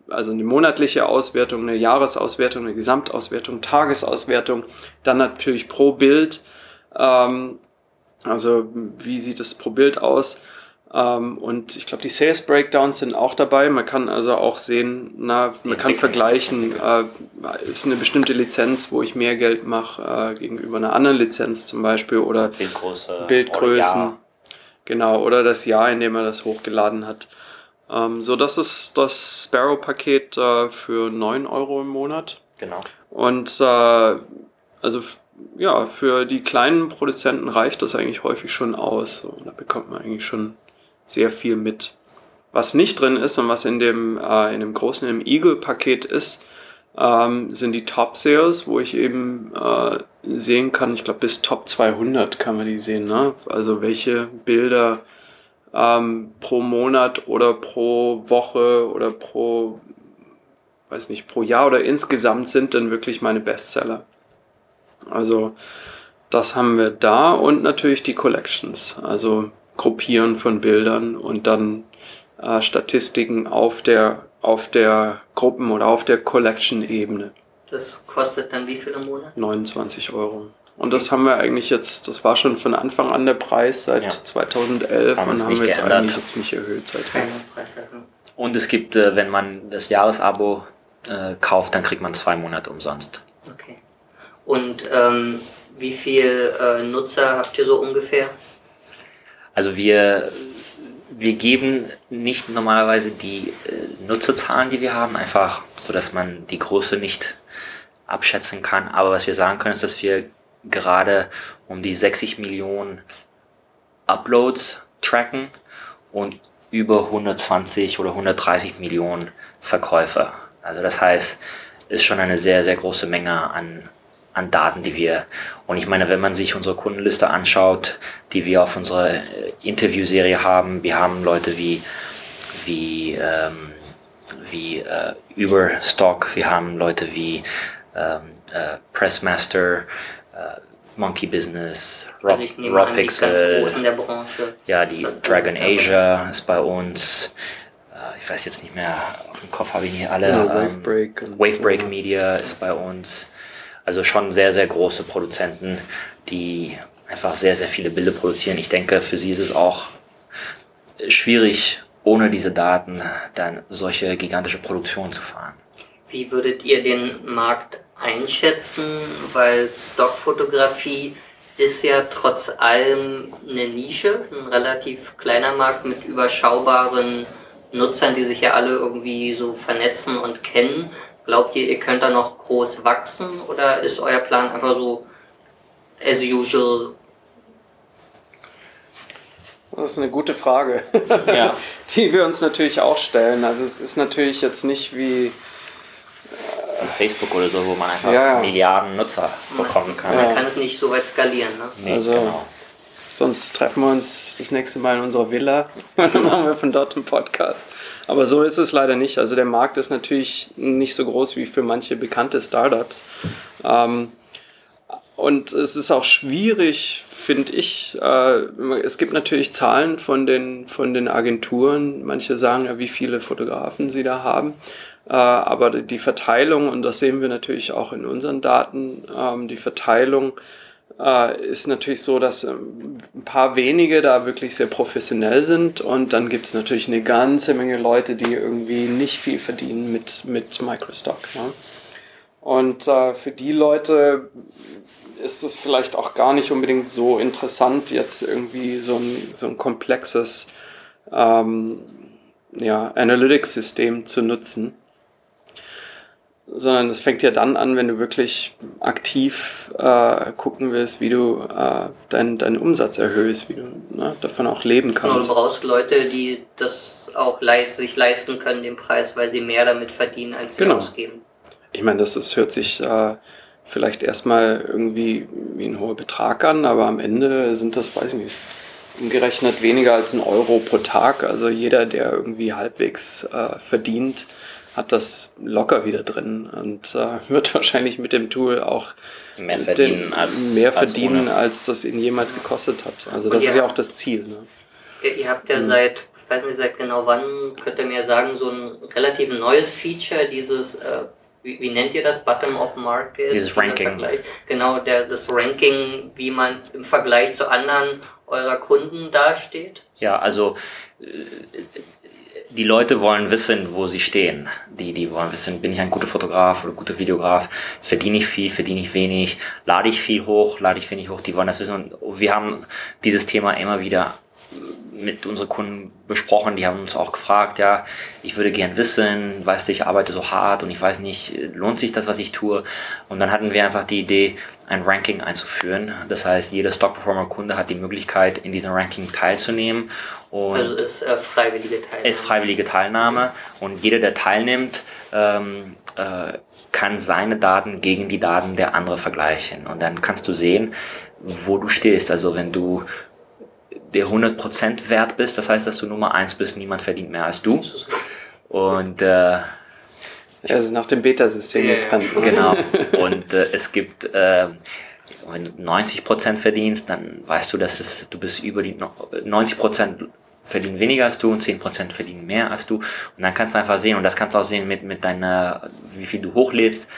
also eine monatliche Auswertung, eine Jahresauswertung, eine Gesamtauswertung, Tagesauswertung, dann natürlich pro Bild. Ähm, also wie sieht es pro Bild aus? Ähm, und ich glaube, die Sales Breakdowns sind auch dabei. Man kann also auch sehen, na, man kann vergleichen, äh, ist eine bestimmte Lizenz, wo ich mehr Geld mache äh, gegenüber einer anderen Lizenz zum Beispiel oder Bildgröße, Bildgrößen. oder Genau, oder das Jahr, in dem er das hochgeladen hat. Ähm, so, das ist das Sparrow-Paket äh, für 9 Euro im Monat. Genau. Und äh, also ja, für die kleinen Produzenten reicht das eigentlich häufig schon aus. So, da bekommt man eigentlich schon sehr viel mit. Was nicht drin ist und was in dem, äh, in dem großen im Eagle-Paket ist, ähm, sind die Top-Sales, wo ich eben äh, sehen kann, ich glaube bis Top 200 kann man die sehen, ne? also welche Bilder ähm, pro Monat oder pro Woche oder pro, weiß nicht, pro Jahr oder insgesamt sind dann wirklich meine Bestseller. Also das haben wir da und natürlich die Collections, also Gruppieren von Bildern und dann äh, Statistiken auf der, auf der Gruppen- oder auf der Collection-Ebene. Das kostet dann wie viel im Monat? 29 Euro. Und das haben wir eigentlich jetzt, das war schon von Anfang an der Preis seit Ja. 2011 Haben und es haben wir jetzt geändert. eigentlich jetzt nicht erhöht seitdem. Und es gibt, äh, wenn man das Jahresabo äh, kauft, dann kriegt man zwei Monate umsonst. Und ähm, wie viel äh, Nutzer habt ihr so ungefähr? Also wir, wir geben nicht normalerweise die äh, Nutzerzahlen, die wir haben, einfach so, dass man die Größe nicht abschätzen kann. Aber was wir sagen können, ist, dass wir gerade um die 60 Millionen Uploads tracken und über 120 oder 130 Millionen Verkäufer. Also das heißt, ist schon eine sehr, sehr große Menge an, an Daten, die wir. Und ich meine, wenn man sich unsere Kundenliste anschaut, die wir auf unserer äh, Interviewserie haben, wir haben Leute wie, wie, ähm, wie äh, Überstock, wir haben Leute wie ähm, äh, Pressmaster, äh, Monkey Business, Raw, Also die ganz Pixel, Branche. ja, die Dragon ja. Asia ist bei uns. Äh, Ich weiß jetzt nicht mehr, auf dem Kopf habe ich nicht alle. Ja, Ähm, Wavebreak Wavebreak. Media ist bei uns. Also schon sehr, sehr große Produzenten, die einfach sehr, sehr viele Bilder produzieren. Ich denke, für sie ist es auch schwierig, ohne diese Daten dann solche gigantische Produktionen zu fahren. Wie würdet ihr den Markt einschätzen? Weil Stockfotografie ist ja trotz allem eine Nische, ein relativ kleiner Markt mit überschaubaren Nutzern, die sich ja alle irgendwie so vernetzen und kennen. Glaubt ihr, ihr könnt da noch groß wachsen oder ist euer Plan einfach so as usual? Das ist eine gute Frage, *laughs* Ja. die wir uns natürlich auch stellen. Also es ist natürlich jetzt nicht wie Facebook oder so, wo man einfach Ja, ja. Milliarden Nutzer bekommen kann. Man Ja. kann es nicht so weit skalieren, ne? Nee, Also- genau. Sonst treffen wir uns das nächste Mal in unserer Villa *laughs* und dann machen wir von dort einen Podcast. Aber so ist es leider nicht. Also der Markt ist natürlich nicht so groß wie für manche bekannte Startups. Ähm, und es ist auch schwierig, finde ich. Äh, es gibt natürlich Zahlen von den, von den Agenturen. Manche sagen ja, wie viele Fotografen sie da haben. Äh, aber die- Verteilung, und das sehen wir natürlich auch in unseren Daten, ähm, die Verteilung äh, ist natürlich so, dass ähm, ein paar wenige da wirklich sehr professionell sind und dann gibt es natürlich eine ganze Menge Leute, die irgendwie nicht viel verdienen mit, mit Microstock. Ne? Und äh, für die Leute ist es vielleicht auch gar nicht unbedingt so interessant, jetzt irgendwie so ein, so ein komplexes ähm, ja, Analytics-System zu nutzen sondern es fängt ja dann an, wenn du wirklich aktiv äh, gucken willst, wie du äh, deinen deinen Umsatz erhöhst, wie du ne, davon auch leben Genau, du kannst. brauchst Leute, die das auch leis sich leisten können, den Preis, weil sie mehr damit verdienen, als sie Genau. ausgeben. Ich meine, das ist, hört sich äh, vielleicht erstmal irgendwie wie ein hoher Betrag an, aber am Ende sind das, weiß ich nicht, umgerechnet weniger als ein Euro pro Tag. Also jeder, der irgendwie halbwegs äh, verdient, hat das locker wieder drin und äh, wird *laughs* wahrscheinlich mit dem Tool auch mehr verdienen, als, mehr verdienen als, als, das ihn jemals gekostet hat. Also das ist ja auch das Ziel. Ne? Ihr, ihr habt ja mhm. seit, ich weiß nicht seit genau wann, könnt ihr mir sagen, so ein relativ neues Feature, dieses, äh, wie, wie, nennt ihr das, Bottom of Market? Dieses Ranking. Genau, der, das Ranking, wie man im Vergleich zu anderen eurer Kunden dasteht. Ja, also äh, die Leute wollen wissen, wo sie stehen. Die, die wollen wissen, bin ich ein guter Fotograf oder guter Videograf? Verdiene ich viel, verdiene ich wenig? Lade ich viel hoch, lade ich wenig hoch? Die wollen das wissen. Und wir haben dieses Thema immer wieder mit unseren Kunden besprochen, die haben uns auch gefragt, ja, ich würde gern wissen, weißt du, ich arbeite so hart und ich weiß nicht, lohnt sich das, was ich tue? Und dann hatten wir einfach die Idee, ein Ranking einzuführen. Das heißt, jeder Stock Performer Kunde hat die Möglichkeit, in diesem Ranking teilzunehmen. Und also ist äh, freiwillige Teilnahme. Ist freiwillige Teilnahme und jeder, der teilnimmt, ähm, äh, kann seine Daten gegen die Daten der anderen vergleichen. Und dann kannst du sehen, wo du stehst. Also wenn du der 100% wert bist, das heißt, dass du Nummer 1 bist, niemand verdient mehr als du. Und äh, also nach dem Beta-System ja, dran. Genau. *laughs* Und äh, es gibt, äh, wenn du 90% verdienst, dann weißt du, dass es, du bist über die 90% verdienen weniger als du und 10% verdienen mehr als du. Und dann kannst du einfach sehen, und das kannst du auch sehen mit, mit deiner, wie viel du hochlädst,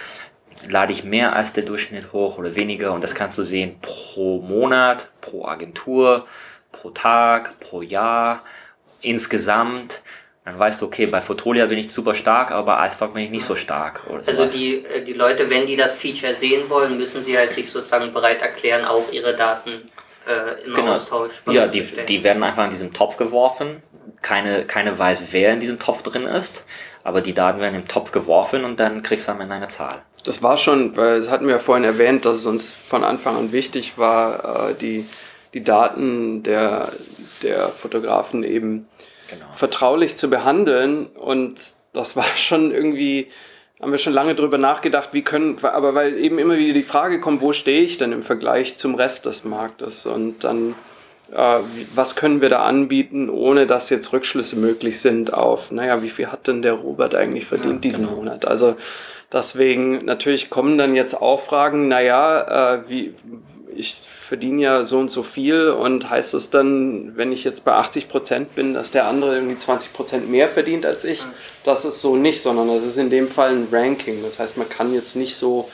lade ich mehr als der Durchschnitt hoch oder weniger. Und das kannst du sehen pro Monat, pro Agentur, pro Tag, pro Jahr, insgesamt. Dann weißt du, okay, bei Fotolia bin ich super stark, aber bei iStock bin ich nicht so stark. also die, äh, die Leute, wenn die das Feature sehen wollen, müssen sie halt sich sozusagen bereit erklären, auch ihre Daten äh, im genau. Austausch Ja, die, die werden einfach in diesen Topf geworfen. Keine, keine weiß, wer in diesem Topf drin ist, aber die Daten werden im Topf geworfen und dann kriegst du am Ende eine Zahl. Das war schon, weil das hatten wir ja vorhin erwähnt, dass es uns von Anfang an wichtig war, äh, die die Daten der, der Fotografen eben genau. vertraulich zu behandeln. Und das war schon irgendwie, haben wir schon lange drüber nachgedacht, wie können, aber weil eben immer wieder die Frage kommt, wo stehe ich denn im Vergleich zum Rest des Marktes? Und dann, äh, was können wir da anbieten, ohne dass jetzt Rückschlüsse möglich sind auf, naja, wie viel hat denn der Robert eigentlich verdient ja, diesen genau. Monat? Also deswegen, natürlich kommen dann jetzt auch Fragen, naja, äh, wie, ich verdiene ja so und so viel und heißt es dann, wenn ich jetzt bei 80 Prozent bin, dass der andere irgendwie 20 Prozent mehr verdient als ich? Das ist so nicht, sondern das ist in dem Fall ein Ranking. Das heißt, man kann jetzt nicht so,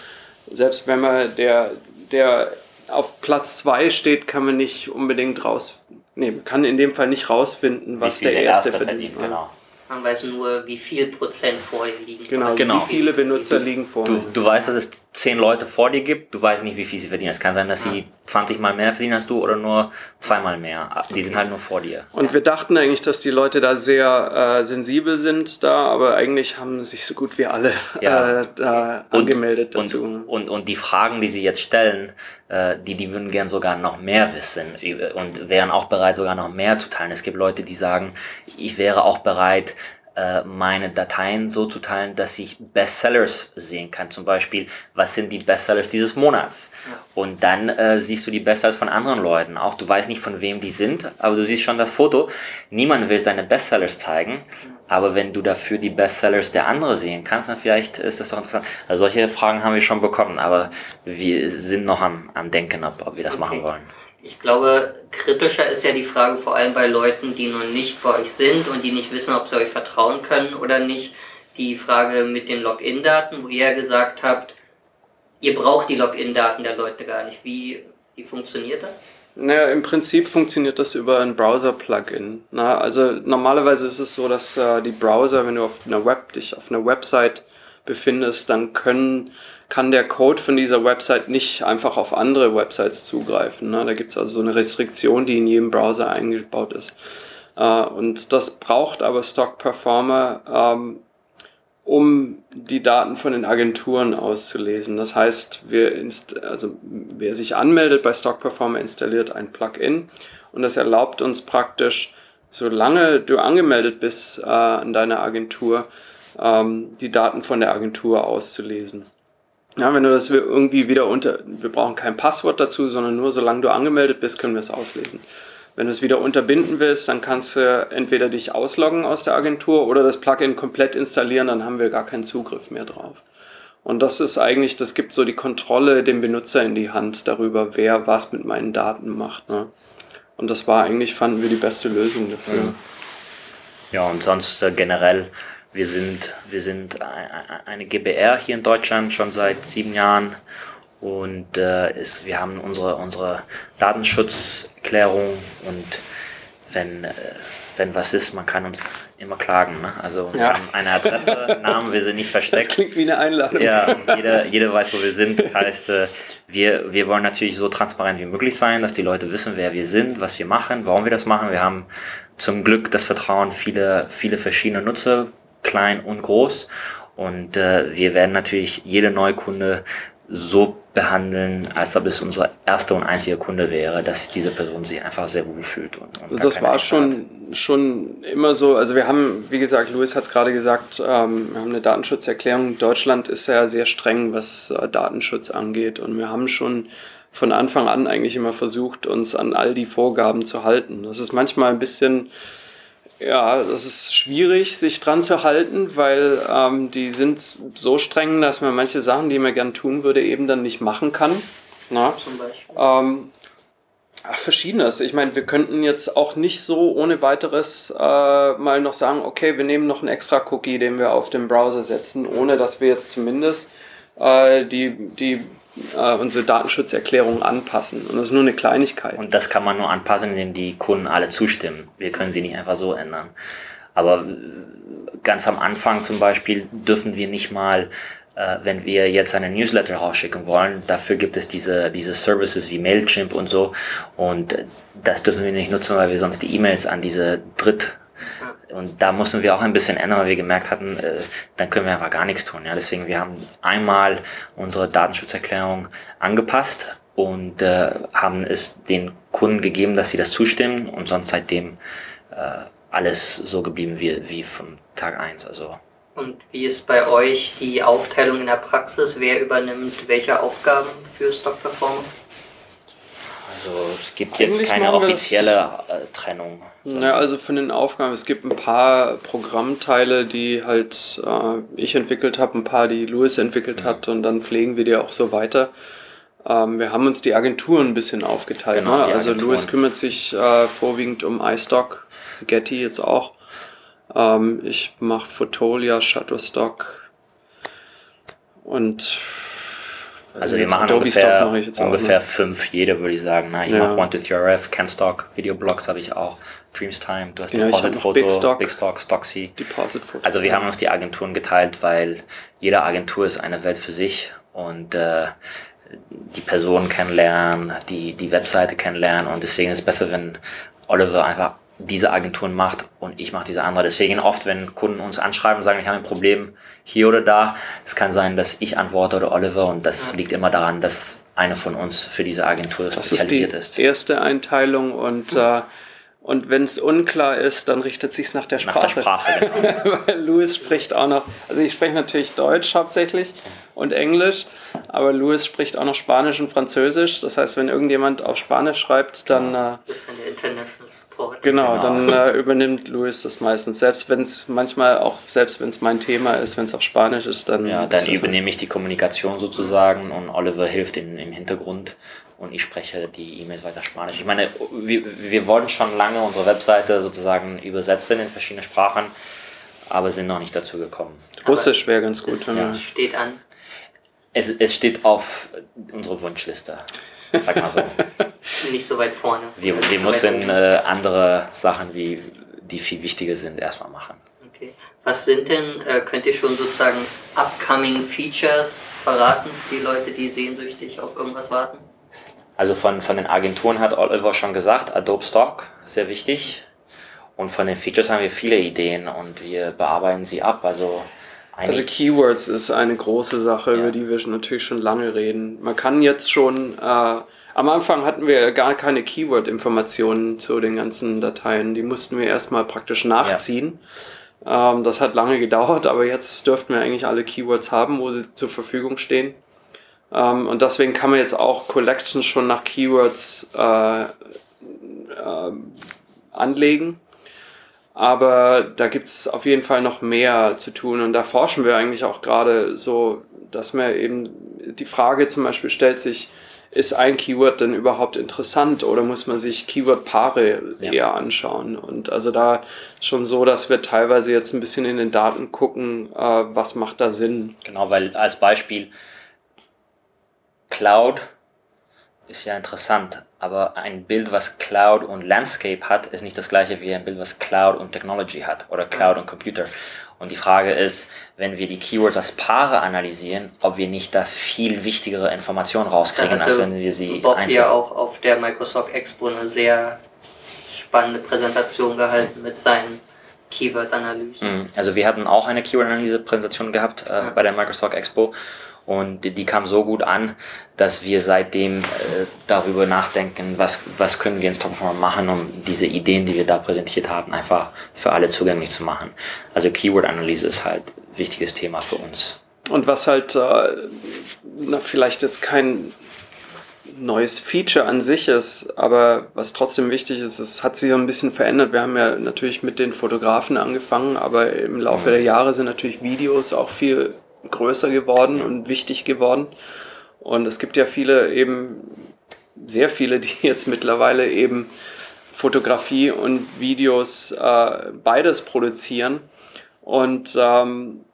selbst wenn man der, der auf Platz 2 steht, kann man nicht unbedingt raus, nee, man kann in dem Fall nicht rausfinden, was der, der, Erste, verdient. verdient genau. Man weiß nur, wie viel Prozent vor dir liegen. Genau, genau. wie viele Benutzer liegen vor dir. Du, du weißt, dass es zehn Leute vor dir gibt, du weißt nicht, wie viel sie verdienen. Es kann sein, dass sie 20 Mal mehr verdienen als du oder nur zweimal mehr. Die sind halt nur vor dir. Und wir dachten eigentlich, dass die Leute da sehr äh, sensibel sind da, aber eigentlich haben sich so gut wie alle ja. äh, da angemeldet und, dazu. Und, und, und die Fragen, die sie jetzt stellen, die, die würden gern sogar noch mehr wissen und wären auch bereit, sogar noch mehr zu teilen. Es gibt Leute, die sagen, ich wäre auch bereit, äh, meine Dateien so zu teilen, dass ich Bestsellers sehen kann. Zum Beispiel, was sind die Bestsellers dieses Monats? Ja. Und dann äh, siehst du die Bestsellers von anderen Leuten. Auch du weißt nicht, von wem die sind, aber du siehst schon das Foto. Niemand will seine Bestsellers zeigen. Aber wenn du dafür die Bestsellers der anderen sehen kannst, dann vielleicht ist das doch interessant. Also solche Fragen haben wir schon bekommen, aber wir sind noch am, am Denken, ob, ob wir das okay. machen wollen. Ich glaube, kritischer ist ja die Frage vor allem bei Leuten, die noch nicht bei euch sind und die nicht wissen, ob sie euch vertrauen können oder nicht. Die Frage mit den Login-Daten, wo ihr ja gesagt habt, ihr braucht die Login-Daten der Leute gar nicht. Wie, wie funktioniert das? Naja, im Prinzip funktioniert das über ein Browser-Plugin. Also normalerweise ist es so, dass äh, die Browser, wenn du auf einer Web, dich auf einer Website befindest, dann können, kann der Code von dieser Website nicht einfach auf andere Websites zugreifen. Ne? Da gibt es also so eine Restriktion, die in jedem Browser eingebaut ist. Äh, und das braucht aber Stock Performer, ähm, um die Daten von den Agenturen auszulesen. Das heißt, wir also wer sich anmeldet bei Stock Performer, installiert ein Plugin und das erlaubt uns praktisch, solange du angemeldet bist äh, an deiner Agentur, ähm, die Daten von der Agentur auszulesen. Ja, wenn du das irgendwie wieder unter, wir brauchen kein Passwort dazu, sondern nur solange du angemeldet bist, können wir es auslesen. Wenn du es wieder unterbinden willst, dann kannst du entweder dich ausloggen aus der Agentur oder das Plugin komplett installieren, dann haben wir gar keinen Zugriff mehr drauf. Und das ist eigentlich, das gibt so die Kontrolle dem Benutzer in die Hand darüber, wer was mit meinen Daten macht. Ne? Und das war eigentlich, fanden wir, die beste Lösung dafür. Ja, und sonst äh, generell, wir sind, wir sind eine GBR hier in Deutschland schon seit sieben Jahren und äh, ist, wir haben unsere, unsere Datenschutzerklärung und wenn, äh, wenn was ist, man kann uns immer klagen. Ne? Also wir Ja. haben eine Adresse, *laughs* Namen, wir sind nicht Das versteckt. klingt wie eine Einladung. Ja, jeder, jeder weiß, wo wir sind. Das heißt, äh, wir, wir wollen natürlich so transparent wie möglich sein, dass die Leute wissen, wer wir sind, was wir machen, warum wir das machen. Wir haben zum Glück das Vertrauen viele, viele verschiedene Nutzer, klein und groß. Und äh, wir werden natürlich jede Neukunde so behandeln, als ob es unser erster und einziger Kunde wäre, dass diese Person sich einfach sehr wohl fühlt. Und, und Also das war hat. schon, schon immer so. Also wir haben, wie gesagt, Luis hat es gerade gesagt, ähm, wir haben eine Datenschutzerklärung. Deutschland ist ja sehr streng, was äh, Datenschutz angeht. Und wir haben schon von Anfang an eigentlich immer versucht, uns an all die Vorgaben zu halten. Das ist manchmal ein bisschen, ja, das ist schwierig, sich dran zu halten, weil ähm, die sind so streng, dass man manche Sachen, die man gern tun würde, eben dann nicht machen kann. Na? Zum Beispiel. Ähm, ach, verschiedenes. Ich meine, wir könnten jetzt auch nicht so ohne weiteres äh, mal noch sagen, okay, wir nehmen noch einen extra Cookie, den wir auf den Browser setzen, ohne dass wir jetzt zumindest äh, die, die, äh, unsere Datenschutzerklärung anpassen. Und das ist nur eine Kleinigkeit. Und das kann man nur anpassen, indem die Kunden alle zustimmen. Wir können sie nicht einfach so ändern. Aber äh, ganz am Anfang zum Beispiel dürfen wir nicht mal, äh, wenn wir jetzt eine Newsletter rausschicken wollen, dafür gibt es diese, diese Services wie Mailchimp und so. Und äh, das dürfen wir nicht nutzen, weil wir sonst die E-Mails an diese Dritt und da mussten wir auch ein bisschen ändern, weil wir gemerkt hatten, äh, dann können wir einfach gar nichts tun. Ja, deswegen wir haben einmal unsere Datenschutzerklärung angepasst und äh, haben es den Kunden gegeben, dass sie das zustimmen und sonst seitdem äh, alles so geblieben wie, wie vom Tag eins. Also Und wie ist bei euch die Aufteilung in der Praxis? Wer übernimmt welche Aufgaben für Stock Performer? Also es gibt jetzt Eigentlich keine wir das- offizielle äh, Trennung. Ja, also von den Aufgaben, es gibt ein paar Programmteile, die halt äh, ich entwickelt habe, ein paar, die Louis entwickelt hat und dann pflegen wir die auch so weiter. Ähm, wir haben uns die Agenturen ein bisschen aufgeteilt. Genau, ne? Also. Louis kümmert sich äh, vorwiegend um iStock, Getty jetzt auch. Ähm, ich mache Photolia, Shutterstock und Also wir jetzt machen Adobe Stock ungefähr, mache ich jetzt ungefähr ne? fünf, jede würde ich sagen. Na, ich Ja. mache One23RF, CanStock, Videoblogs habe ich auch, Dreamstime, du hast hab Deposit Photo, Big Stock. Big Stock, Stocksy. Deposit Photos. Also wir haben uns die Agenturen geteilt, weil jede Agentur ist eine Welt für sich und äh, die Person kennenlernen, die, die Webseite kennenlernen und deswegen ist es besser, wenn Oliver einfach diese Agenturen macht und ich mache diese andere. Deswegen oft, wenn Kunden uns anschreiben und sagen, ich habe ein Problem hier oder da, es kann sein, dass ich antworte oder Oliver und das liegt immer daran, dass eine von uns für diese Agentur Das ist die spezialisiert ist. erste Einteilung und, äh, und wenn es unklar ist, dann richtet sich nach der Nach Sprache. der Sprache, *laughs* genau. Weil Louis spricht auch noch, also ich spreche natürlich Deutsch hauptsächlich und Englisch, aber Louis spricht auch noch Spanisch und Französisch. Das heißt, wenn irgendjemand auf Spanisch schreibt, dann äh, Das ist dann der International Support. genau, Genau. dann äh, übernimmt Louis das meistens. Selbst wenn es manchmal auch, selbst wenn es mein Thema ist, wenn es auf Spanisch ist, dann Ja, dann übernehme ich die Kommunikation sozusagen und Oliver hilft in, im Hintergrund und ich spreche die E-Mails weiter Spanisch. Ich meine, wir, wir wollten schon lange unsere Webseite sozusagen übersetzen in verschiedene Sprachen, aber sind noch nicht dazu gekommen. Russisch wäre ganz gut. Wenn wir, steht an. Es, es steht auf unserer Wunschliste. Sag mal so. *laughs* Nicht so weit vorne. Wir, wir so müssen äh, andere Sachen, wie, die viel wichtiger sind, erstmal machen. Okay. Was sind denn, äh, könnt ihr schon sozusagen upcoming Features verraten für die Leute, die sehnsüchtig auf irgendwas warten? Also von, von den Agenturen hat Oliver schon gesagt, Adobe Stock, sehr wichtig. Und von den Features haben wir viele Ideen und wir bearbeiten sie ab. Also, Also Keywords ist eine große Sache, Ja. über die wir natürlich schon lange reden. Man kann jetzt schon, äh, am Anfang hatten wir gar keine Keyword-Informationen zu den ganzen Dateien. Die mussten wir erstmal praktisch nachziehen. Ähm, das hat lange gedauert, aber jetzt dürften wir eigentlich alle Keywords haben, wo sie zur Verfügung stehen. Ähm, und deswegen kann man jetzt auch Collections schon nach Keywords äh, ähm, anlegen. Aber da gibt es auf jeden Fall noch mehr zu tun und da forschen wir eigentlich auch gerade so, dass man eben die Frage zum Beispiel stellt sich, ist ein Keyword denn überhaupt interessant oder muss man sich Keyword-Paare ja. eher anschauen? Und also da schon so, dass wir teilweise jetzt ein bisschen in den Daten gucken, äh, was macht da Sinn. Genau, weil als Beispiel Cloud ist ja interessant, aber ein Bild, was Cloud und Landscape hat, ist nicht das gleiche wie ein Bild, was Cloud und Technology hat oder Cloud und Computer. Und die Frage ist, wenn wir die Keywords als Paare analysieren, ob wir nicht da viel wichtigere Informationen rauskriegen, als wenn wir sie Bob einzeln. ja auch auf der Microsoft Expo eine sehr spannende Präsentation gehalten mit seinen Keyword-Analysen. Mhm. Also wir hatten auch eine Keyword-Analyse-Präsentation gehabt äh, ja. bei der Microsoft Expo und die, die kam so gut an, dass wir seitdem äh, darüber nachdenken, was, was können wir in Stopperform machen, um diese Ideen, die wir da präsentiert haben, einfach für alle zugänglich zu machen. Also Keyword-Analyse ist halt ein wichtiges Thema für uns. Und was halt, äh, na, vielleicht jetzt kein neues Feature an sich ist, aber was trotzdem wichtig ist, es hat sich ein bisschen verändert. Wir haben ja natürlich mit den Fotografen angefangen, aber im Laufe mhm. der Jahre sind natürlich Videos auch viel größer geworden und wichtig geworden. Und es gibt ja viele eben, sehr viele, *laughs* die jetzt mittlerweile eben Fotografie und Videos äh, beides produzieren. Und, ähm,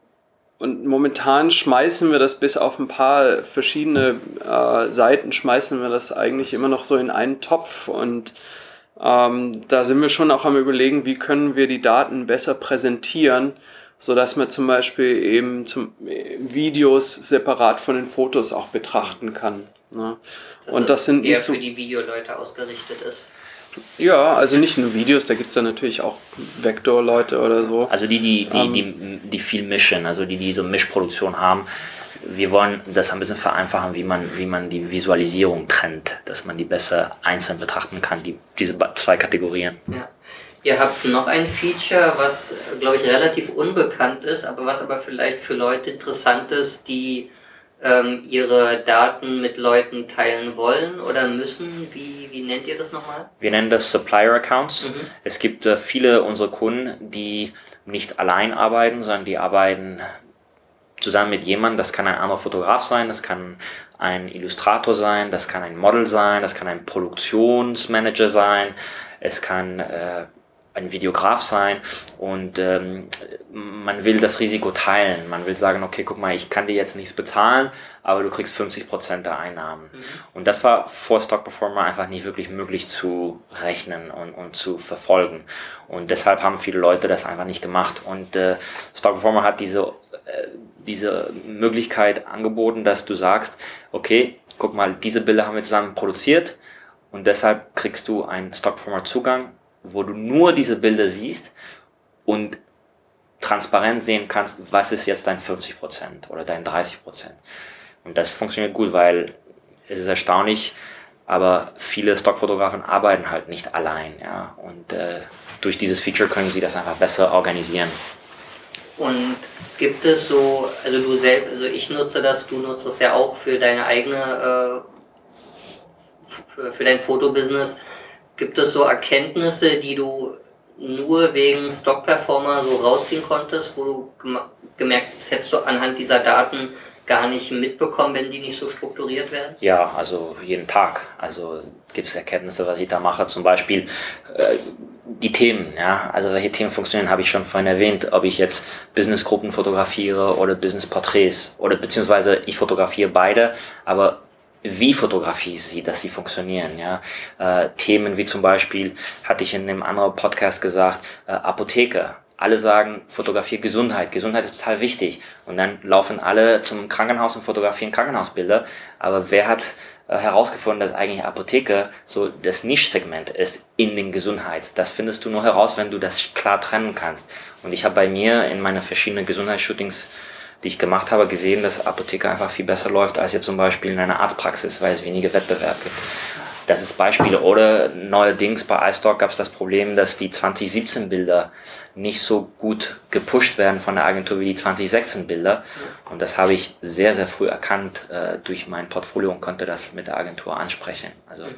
und momentan schmeißen wir das bis auf ein paar verschiedene äh, Seiten, schmeißen wir das eigentlich immer noch so in einen Topf. Und ähm, da sind wir schon auch am Überlegen, wie können wir die Daten besser präsentieren, so dass man zum Beispiel eben zum Videos separat von den Fotos auch betrachten kann. Ne? Das und das sind eher so, für die Videoleute ausgerichtet ist. Ja, also nicht nur Videos, da gibt es dann natürlich auch Vektor-Leute oder so. Also die, die, die, ähm, die, die viel mischen, also die, die so Mischproduktion haben. Wir wollen das ein bisschen vereinfachen, wie man, wie man die Visualisierung trennt, dass man die besser einzeln betrachten kann, die, diese zwei Kategorien. Ja. Ihr habt noch ein Feature, was, glaube ich, relativ unbekannt ist, aber was aber vielleicht für Leute interessant ist, die ähm, ihre Daten mit Leuten teilen wollen oder müssen. Wie, wie nennt ihr das nochmal? Wir nennen das Supplier Accounts. Mhm. Es gibt äh, viele unserer Kunden, die nicht allein arbeiten, sondern die arbeiten zusammen mit jemandem, das kann ein anderer Fotograf sein, das kann ein Illustrator sein, das kann ein Model sein, das kann ein Produktionsmanager sein, es kann äh, ein Videograf sein und ähm, man will das Risiko teilen. Man will sagen, okay, guck mal, ich kann dir jetzt nichts bezahlen, aber du kriegst 50% der Einnahmen. Mhm. Und das war vor Stock Performer einfach nicht wirklich möglich zu rechnen und, und zu verfolgen. Und deshalb haben viele Leute das einfach nicht gemacht. Und äh, Stock Performer hat diese, äh, diese Möglichkeit angeboten, dass du sagst, okay, guck mal, diese Bilder haben wir zusammen produziert und deshalb kriegst du einen Stock Performer Zugang wo du nur diese Bilder siehst und transparent sehen kannst, was ist jetzt dein 40% oder dein 30%. Und das funktioniert gut, weil es ist erstaunlich, aber viele Stockfotografen arbeiten halt nicht allein. Ja? Und äh, durch dieses Feature können sie das einfach besser organisieren. Und gibt es so, also du selbst, also ich nutze das, du nutzt das ja auch für deine eigene, äh, für dein Fotobusiness. Gibt es so Erkenntnisse, die du nur wegen Stock Performer so rausziehen konntest, wo du gemerkt hast, hättest du anhand dieser Daten gar nicht mitbekommen, wenn die nicht so strukturiert werden? Ja, also jeden Tag. Also gibt es Erkenntnisse, was ich da mache. Zum Beispiel äh, die Themen, ja. Also welche Themen funktionieren, habe ich schon vorhin erwähnt. Ob ich jetzt Businessgruppen fotografiere oder Businessporträts oder beziehungsweise ich fotografiere beide, aber wie fotografiere ich sie, dass sie funktionieren. Ja? Äh, Themen wie zum Beispiel, hatte ich in einem anderen Podcast gesagt, äh, Apotheke. Alle sagen, fotografiere Gesundheit. Gesundheit ist total wichtig. Und dann laufen alle zum Krankenhaus und fotografieren Krankenhausbilder. Aber wer hat äh, herausgefunden, dass eigentlich Apotheke so das Nischsegment ist in den Gesundheit? Das findest du nur heraus, wenn du das klar trennen kannst. Und ich habe bei mir in meinen verschiedenen Gesundheitsshootings die ich gemacht habe, gesehen, dass Apotheke einfach viel besser läuft als jetzt zum Beispiel in einer Arztpraxis, weil es weniger Wettbewerb gibt. Das ist Beispiele. Oder neuerdings bei iStock gab es das Problem, dass die 2017 Bilder nicht so gut gepusht werden von der Agentur wie die 2016 Bilder. Und das habe ich sehr, sehr früh erkannt äh, durch mein Portfolio und konnte das mit der Agentur ansprechen. Also mhm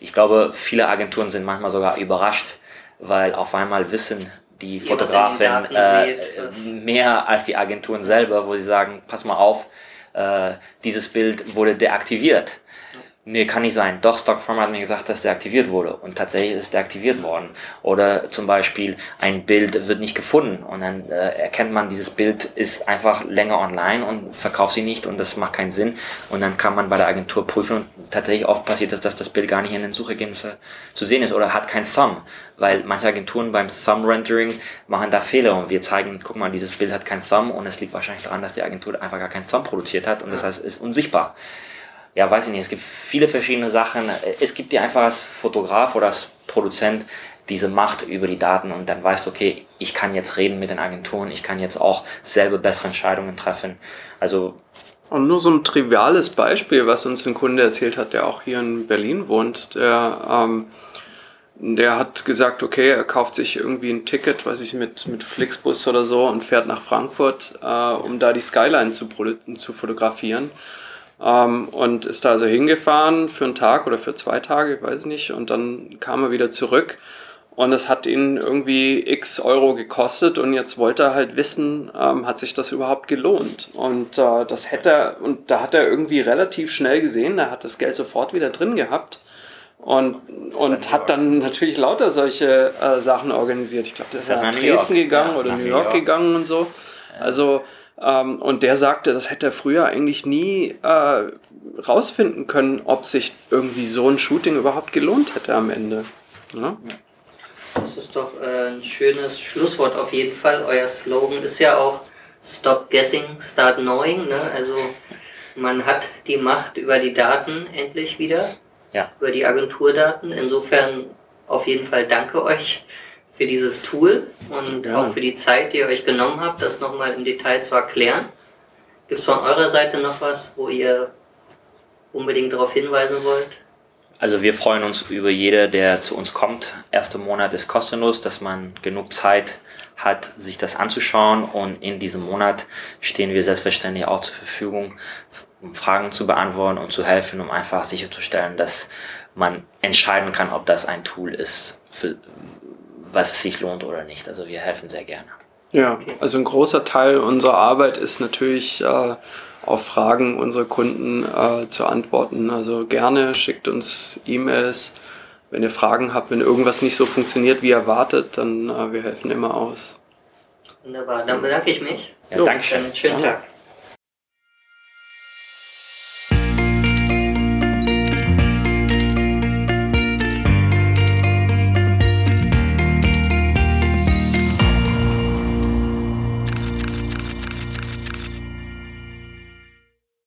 ich glaube, viele Agenturen sind manchmal sogar überrascht, weil auf einmal wissen die was Fotografin äh, mehr als die Agenturen selber, wo sie sagen, pass mal auf, äh, dieses Bild wurde deaktiviert. Nee, kann nicht sein. Doch, Stockform hat mir gesagt, dass deaktiviert wurde. Und tatsächlich ist es deaktiviert worden. Oder zum Beispiel, ein Bild wird nicht gefunden. Und dann äh, erkennt man, dieses Bild ist einfach länger online und verkauft sie nicht und das macht keinen Sinn. Und dann kann man bei der Agentur prüfen und tatsächlich oft passiert es, dass das Bild gar nicht in den Suchergebnissen zu sehen ist oder hat kein Thumb. Weil manche Agenturen beim Thumb-Rendering machen da Fehler und wir zeigen, guck mal, dieses Bild hat kein Thumb und es liegt wahrscheinlich daran, dass die Agentur einfach gar kein Thumb produziert hat und das heißt, es ist unsichtbar ja, weiß ich nicht, es gibt viele verschiedene Sachen. Es gibt dir einfach als Fotograf oder als Produzent diese Macht über die Daten und dann weißt du, okay, ich kann jetzt reden mit den Agenturen, ich kann jetzt auch selber bessere Entscheidungen treffen. Also, Und nur so ein triviales Beispiel, was uns ein Kunde erzählt hat, der auch hier in Berlin wohnt, der, ähm, der hat gesagt, okay, er kauft sich irgendwie ein Ticket, weiß ich, mit, mit Flixbus oder so und fährt nach Frankfurt, äh, um da die Skyline zu, zu fotografieren. Ähm, und ist da also hingefahren für einen Tag oder für zwei Tage, ich weiß nicht, und dann kam er wieder zurück. Und es hat ihn irgendwie x Euro gekostet und jetzt wollte er halt wissen, ähm, hat sich das überhaupt gelohnt? Und äh, das hätte er, und da hat er irgendwie relativ schnell gesehen, er hat das Geld sofort wieder drin gehabt und, und hat dann natürlich lauter solche äh, Sachen organisiert. Ich glaube, der ist Das nach nach Dresden York. gegangen Ja, oder New York York. gegangen und so. Also, ähm, und der sagte, das hätte er früher eigentlich nie äh, rausfinden können, ob sich irgendwie so ein Shooting überhaupt gelohnt hätte am Ende. Ja? Das ist doch äh, ein schönes Schlusswort auf jeden Fall. Euer Slogan ist ja auch Stop Guessing, Start Knowing. Ne? Also man hat die Macht über die Daten endlich wieder, ja. über die Agenturdaten. Insofern auf jeden Fall danke euch für dieses Tool und Ja. auch für die Zeit, die ihr euch genommen habt, das nochmal im Detail zu erklären. Gibt es von eurer Seite noch was, wo ihr unbedingt darauf hinweisen wollt? Also wir freuen uns über jeder, der zu uns kommt. Erster Monat ist kostenlos, dass man genug Zeit hat, sich das anzuschauen. Und in diesem Monat stehen wir selbstverständlich auch zur Verfügung, um Fragen zu beantworten und zu helfen, um einfach sicherzustellen, dass man entscheiden kann, ob das ein Tool ist, für, was es sich lohnt oder nicht. Also wir helfen sehr gerne. Ja, also ein großer Teil unserer Arbeit ist natürlich äh, auf Fragen unserer Kunden äh, zu antworten. Also gerne schickt uns E-Mails. Wenn ihr Fragen habt, wenn irgendwas nicht so funktioniert wie erwartet, dann äh, wir helfen immer aus. Wunderbar, dann bedanke ich mich. Ja, Jo. Dankeschön. Schönen Ja. Tag.